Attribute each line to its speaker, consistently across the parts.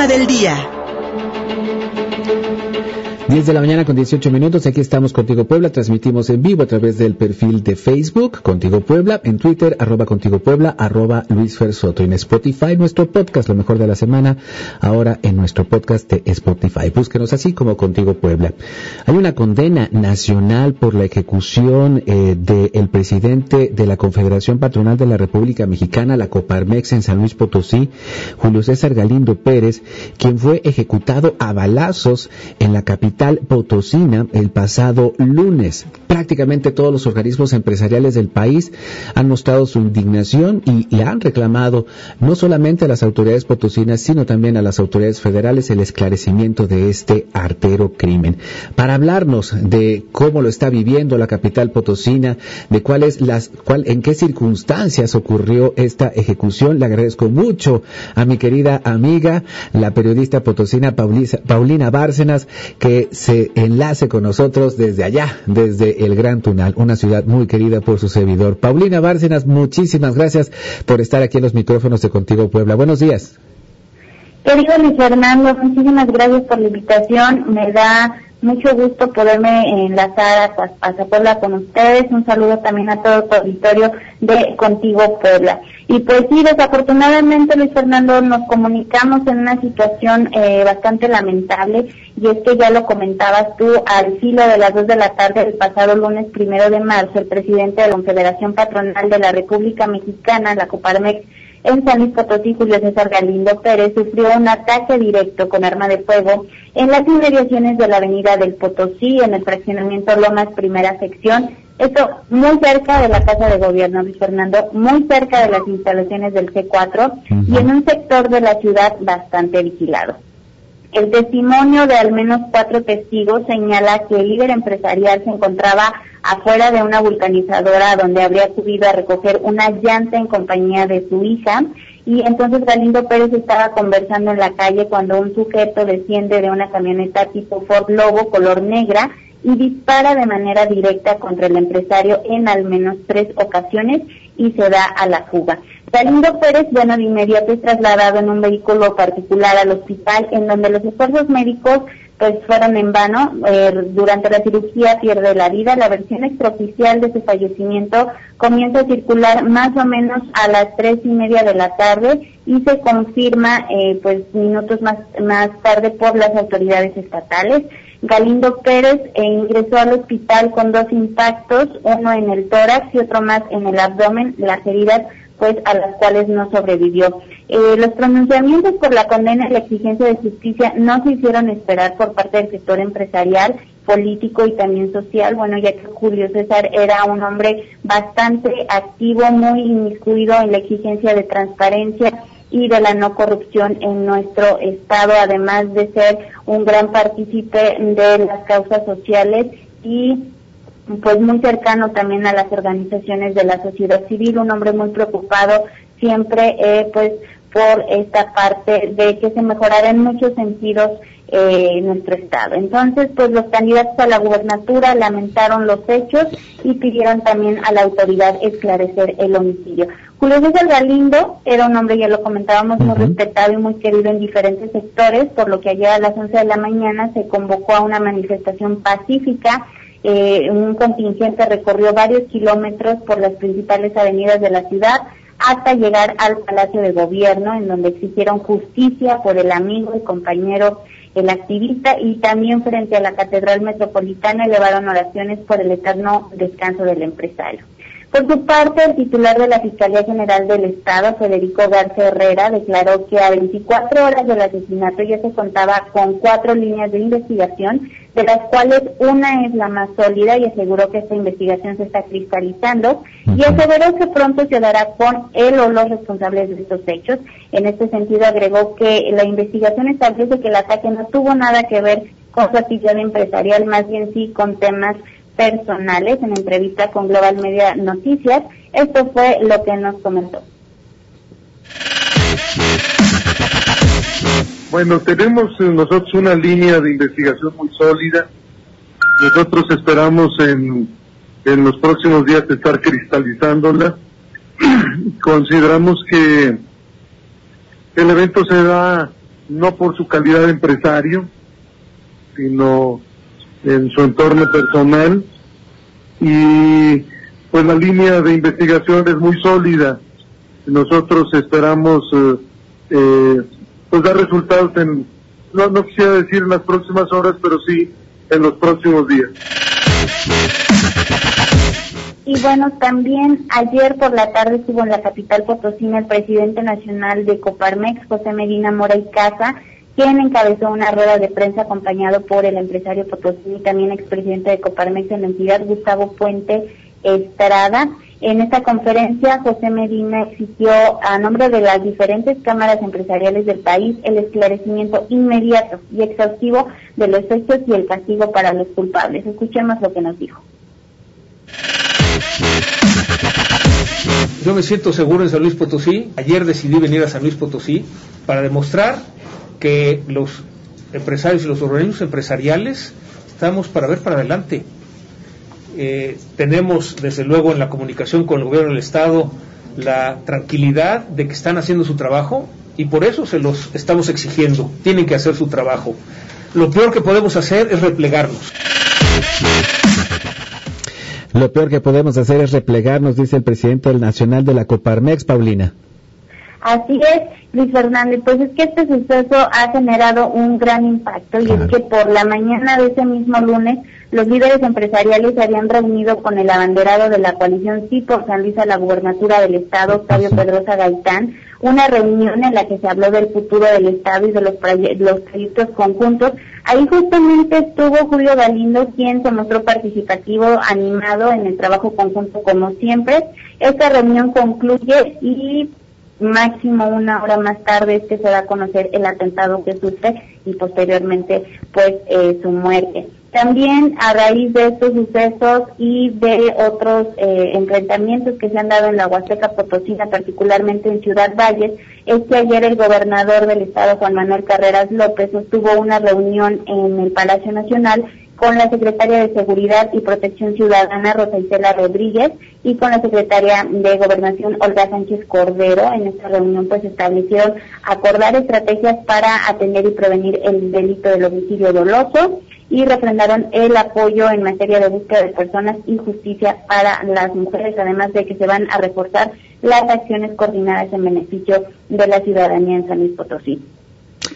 Speaker 1: tema del día.
Speaker 2: 10 de la mañana con 18 minutos, aquí estamos Contigo Puebla, transmitimos en vivo a través del perfil de Facebook, Contigo Puebla, en Twitter, arroba Contigo Puebla, arroba Luis Fersoto, en Spotify, nuestro podcast, lo mejor de la semana, ahora en nuestro podcast de Spotify. Búsquenos así como Contigo Puebla. Hay una condena nacional por la ejecución eh, del presidente de la Confederación Patronal de la República Mexicana, la Coparmex en San Luis Potosí, Julio César Galindo Pérez, quien fue ejecutado a balazos en la capital Potosina el pasado lunes. Prácticamente todos los organismos empresariales del país han mostrado su indignación y, le han reclamado no solamente a las autoridades potosinas, sino también a las autoridades federales el esclarecimiento de este artero crimen. Para hablarnos de cómo lo está viviendo la capital potosina, de cuáles las, cuál, en qué circunstancias ocurrió esta ejecución, le agradezco mucho a mi querida amiga, la periodista potosina Paulina Bárcenas, que se enlace con nosotros desde allá, desde el Gran Tunal, una ciudad muy querida por su servidor. Paulina Bárcenas, muchísimas gracias por estar aquí en los micrófonos de Contigo Puebla. Buenos días.
Speaker 3: Querido Luis Fernando, muchísimas gracias por la invitación. Me da mucho gusto poderme enlazar a, Puebla con ustedes. Un saludo también a todo el auditorio de Contigo Puebla. Y pues sí, desafortunadamente, Luis Fernando, nos comunicamos en una situación eh, bastante lamentable y es que ya lo comentabas tú, al filo de las dos de la tarde del pasado lunes primero de marzo, el presidente de la Confederación Patronal de la República Mexicana, la Coparmex, en San Luis Potosí, Julio César Galindo Pérez sufrió un ataque directo con arma de fuego en las inmediaciones de la avenida del Potosí, en el fraccionamiento Lomas Primera Sección, esto muy cerca de la Casa de Gobierno, Luis Fernando, muy cerca de las instalaciones del C4 y en un sector de la ciudad bastante vigilado. El testimonio de al menos cuatro testigos señala que el líder empresarial se encontraba afuera de una vulcanizadora donde habría subido a recoger una llanta en compañía de su hija y entonces Galindo Pérez estaba conversando en la calle cuando un sujeto desciende de una camioneta tipo Ford Lobo color negra y dispara de manera directa contra el empresario en al menos tres ocasiones y se da a la fuga. Galindo Pérez, bueno, de inmediato es trasladado en un vehículo particular al hospital en donde los esfuerzos médicos pues fueron en vano. Eh, durante la cirugía pierde la vida. La versión extraoficial de su fallecimiento comienza a circular más o menos a las tres y media de la tarde y se confirma eh, pues minutos más, más tarde por las autoridades estatales. Galindo Pérez eh, ingresó al hospital con dos impactos, uno en el tórax y otro más en el abdomen. Las heridas pues a las cuales no sobrevivió. Eh, los pronunciamientos por la condena y la exigencia de justicia no se hicieron esperar por parte del sector empresarial, político y también social, bueno, ya que Julio César era un hombre bastante activo, muy inmiscuido en la exigencia de transparencia y de la no corrupción en nuestro estado, además de ser un gran partícipe de las causas sociales y pues muy cercano también a las organizaciones de la sociedad civil, un hombre muy preocupado siempre eh, pues por esta parte de que se mejorara en muchos sentidos eh, nuestro estado. Entonces, pues los candidatos a la gubernatura lamentaron los hechos y pidieron también a la autoridad esclarecer el homicidio. Julio César Galindo era un hombre, ya lo comentábamos, muy respetado y muy querido en diferentes sectores, por lo que ayer a las 11 de la mañana se convocó a una manifestación pacífica eh, un contingente recorrió varios kilómetros por las principales avenidas de la ciudad hasta llegar al Palacio de Gobierno, en donde exigieron justicia por el amigo y compañero, el activista, y también frente a la Catedral Metropolitana elevaron oraciones por el eterno descanso del empresario. Por su parte, el titular de la Fiscalía General del Estado, Federico García Herrera, declaró que a 24 horas del asesinato ya se contaba con cuatro líneas de investigación, de las cuales una es la más sólida y aseguró que esta investigación se está cristalizando y aseveró que pronto se dará con él o los responsables de estos hechos. En este sentido agregó que la investigación establece que el ataque no tuvo nada que ver con su actividad empresarial, más bien sí con temas personales en entrevista con Global Media Noticias. Esto fue lo que nos comentó.
Speaker 4: Bueno, tenemos nosotros una línea de investigación muy sólida. Nosotros esperamos en, en los próximos días estar cristalizándola. Consideramos que el evento se da no por su calidad de empresario, sino en su entorno personal. Y pues la línea de investigación es muy sólida. Nosotros esperamos eh, eh, pues dar resultados en, no, no quisiera decir en las próximas horas, pero sí en los próximos días.
Speaker 3: Y bueno, también ayer por la tarde estuvo en la capital potosina el presidente nacional de Coparmex, José Medina Mora y Casa, quien encabezó una rueda de prensa acompañado por el empresario potosino y también expresidente de Coparmex en la entidad, Gustavo Puente Estrada. En esta conferencia, José Medina exigió a nombre de las diferentes cámaras empresariales del país el esclarecimiento inmediato y exhaustivo de los hechos y el castigo para los culpables. Escuchemos lo que nos dijo.
Speaker 1: Yo me siento seguro en San Luis Potosí. Ayer decidí venir a San Luis Potosí para demostrar que los empresarios y los organismos empresariales estamos para ver para adelante. Eh, tenemos, desde luego, en la comunicación con el gobierno del Estado la tranquilidad de que están haciendo su trabajo y por eso se los estamos exigiendo. Tienen que hacer su trabajo. Lo peor que podemos hacer es replegarnos.
Speaker 2: Lo peor que podemos hacer es replegarnos, dice el presidente nacional de la Coparmex, Paulina.
Speaker 3: Así es, Luis Fernández, pues es que este suceso ha generado un gran impacto y es que por la mañana de ese mismo lunes los líderes empresariales se habían reunido con el abanderado de la coalición Sí por San Luis a la gubernatura del estado, Octavio Pedrosa Gaitán, una reunión en la que se habló del futuro del estado y de los, los proyectos conjuntos. Ahí justamente estuvo Julio Galindo, quien se mostró participativo, animado en el trabajo conjunto como siempre. Esta reunión concluye y máximo una hora más tarde es que se va a conocer el atentado que sufre y posteriormente pues eh, su muerte. También a raíz de estos sucesos y de otros eh, enfrentamientos que se han dado en la Huasteca Potosina, particularmente en Ciudad Valles, es que ayer el gobernador del estado, Juan Manuel Carreras López, sostuvo una reunión en el Palacio Nacional con la secretaria de Seguridad y Protección Ciudadana, Rosa Isela Rodríguez, y con la secretaria de Gobernación, Olga Sánchez Cordero. En esta reunión pues establecieron acordar estrategias para atender y prevenir el delito del homicidio doloso y refrendaron el apoyo en materia de búsqueda de personas y justicia para las mujeres, además de que se van a reforzar las acciones coordinadas en beneficio de la ciudadanía en San Luis Potosí.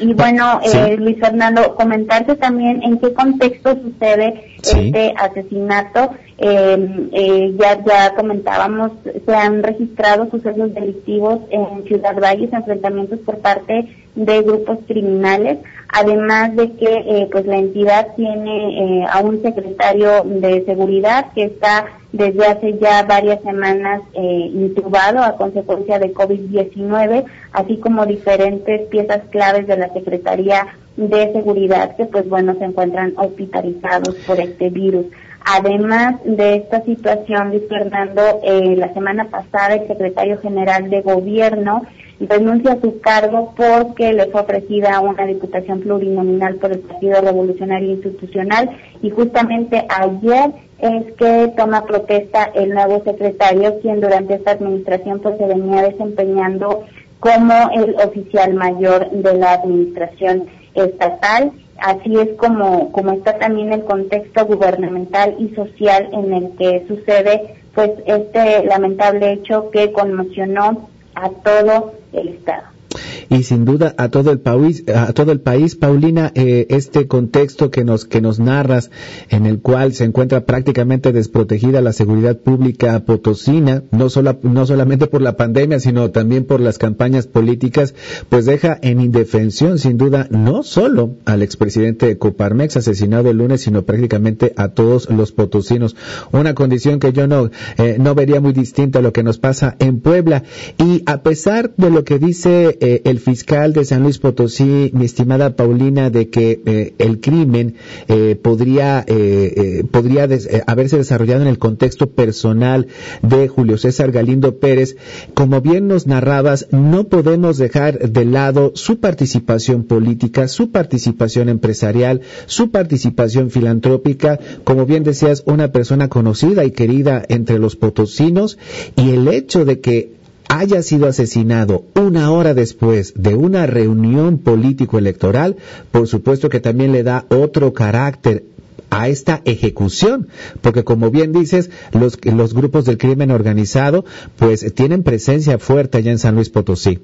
Speaker 3: Y bueno, eh, Luis Fernando, comentarte también en qué contexto sucede este asesinato. Eh, eh, ya, ya comentábamos, se han registrado sucesos delictivos en Ciudad Valles, enfrentamientos por parte de grupos criminales, además de que eh, pues la entidad tiene eh, a un secretario de seguridad que está desde hace ya varias semanas eh, intubado a consecuencia de COVID-19, así como diferentes piezas claves de la Secretaría de Seguridad que pues bueno se encuentran hospitalizados por este virus. Además de esta situación, Luis Fernando, eh, la semana pasada el secretario general de Gobierno renuncia a su cargo porque le fue ofrecida una diputación plurinominal por el Partido Revolucionario Institucional y justamente ayer es que toma protesta el nuevo secretario, quien durante esta administración pues se venía desempeñando como el oficial mayor de la administración estatal. Así es como, como está también el contexto gubernamental y social en el que sucede pues este lamentable hecho que conmocionó a todo el Estado
Speaker 2: y sin duda a todo el país, a todo el país, Paulina, eh, este contexto que nos que nos narras, en el cual se encuentra prácticamente desprotegida la seguridad pública potosina, no solo no solamente por la pandemia, sino también por las campañas políticas, pues deja en indefensión, sin duda, no solo al expresidente de Coparmex asesinado el lunes, sino prácticamente a todos los potosinos. Una condición que yo no eh, no vería muy distinta a lo que nos pasa en Puebla. Y a pesar de lo que dice eh, el fiscal de San Luis Potosí, mi estimada Paulina, de que eh, el crimen eh, podría, eh, podría haberse desarrollado en el contexto personal de Julio César Galindo Pérez, como bien nos narrabas, no podemos dejar de lado su participación política, su participación empresarial, su participación filantrópica, como bien decías, una persona conocida y querida entre los potosinos, y el hecho de que haya sido asesinado una hora después de una reunión político-electoral, por supuesto que también le da otro carácter a esta ejecución, porque como bien dices, los, los grupos del crimen organizado pues tienen presencia fuerte allá en San Luis Potosí.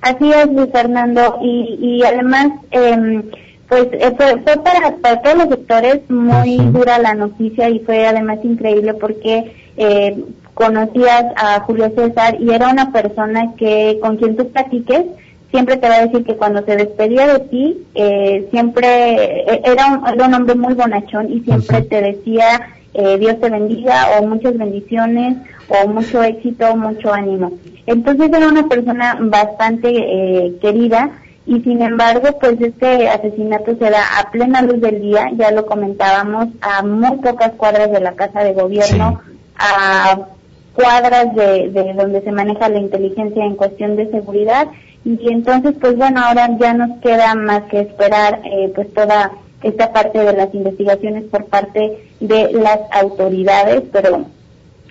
Speaker 3: Así es, Luis Fernando, y, y además, eh, pues eh, fue, para, para, todos los sectores muy dura la noticia y fue además increíble porque eh, conocías a Julio César y era una persona que con quien tú platiques siempre te va a decir que cuando se despedía de ti eh, siempre eh, era un, era un hombre muy bonachón y siempre te decía eh, Dios te bendiga o muchas bendiciones o mucho éxito, mucho ánimo. Entonces era una persona bastante eh, querida y sin embargo, pues este asesinato se da a plena luz del día, ya lo comentábamos, a muy pocas cuadras de la Casa de Gobierno, a cuadras de, de donde se maneja la inteligencia en cuestión de seguridad. Y entonces pues bueno ahora ya nos queda más que esperar eh, pues toda esta parte de las investigaciones por parte de las autoridades pero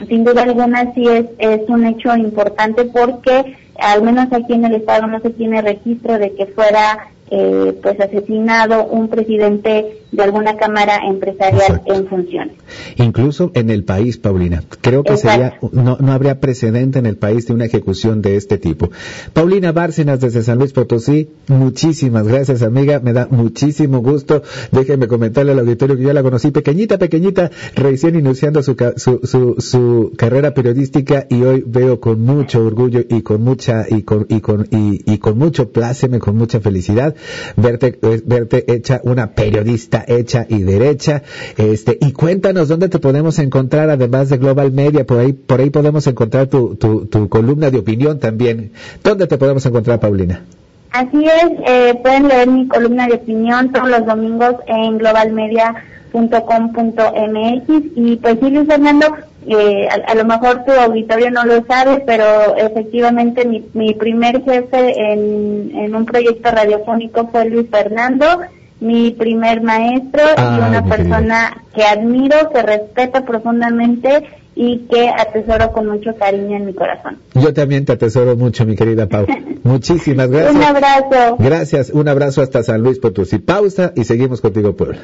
Speaker 3: sin duda alguna sí es, es un hecho importante porque al menos aquí en el estado no se tiene registro de que fuera eh, pues asesinado un presidente de alguna cámara empresarial en funciones.
Speaker 2: Incluso en el país, Paulina. Creo que sería, no, no habría precedente en el país de una ejecución de este tipo. Paulina Bárcenas desde San Luis Potosí, muchísimas gracias amiga, me da muchísimo gusto. Déjenme comentarle al auditorio que yo la conocí pequeñita, pequeñita, recién iniciando su, su, su, su carrera periodística y hoy veo con mucho orgullo y con mucha, y con, y con, y, y con mucho pláceme, con mucha felicidad verte, verte hecha una periodista hecha y derecha. Este, y cuéntanos dónde te podemos encontrar, además de Global Media, por ahí, por ahí podemos encontrar tu, tu, columna de opinión también. ¿Dónde te podemos encontrar, Paulina?
Speaker 3: Así es, eh, pueden leer mi columna de opinión todos los domingos en globalmedia.com.mx y pues sí, Luis Fernando, eh, a, a, lo mejor tu auditorio no lo sabe, pero efectivamente mi, mi primer jefe en, en, un proyecto radiofónico fue Luis Fernando, mi primer maestro ah, y una persona querida. que admiro, que respeto profundamente y que atesoro con mucho cariño en mi corazón.
Speaker 2: Yo también te atesoro mucho, mi querida Pau. Muchísimas gracias.
Speaker 3: un abrazo.
Speaker 2: Gracias, un abrazo hasta San Luis Potosí. Pausa y seguimos contigo, Puebla.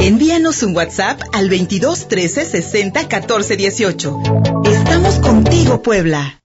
Speaker 5: Envíanos un WhatsApp al 22 13 60 14 18. Estamos contigo, Puebla.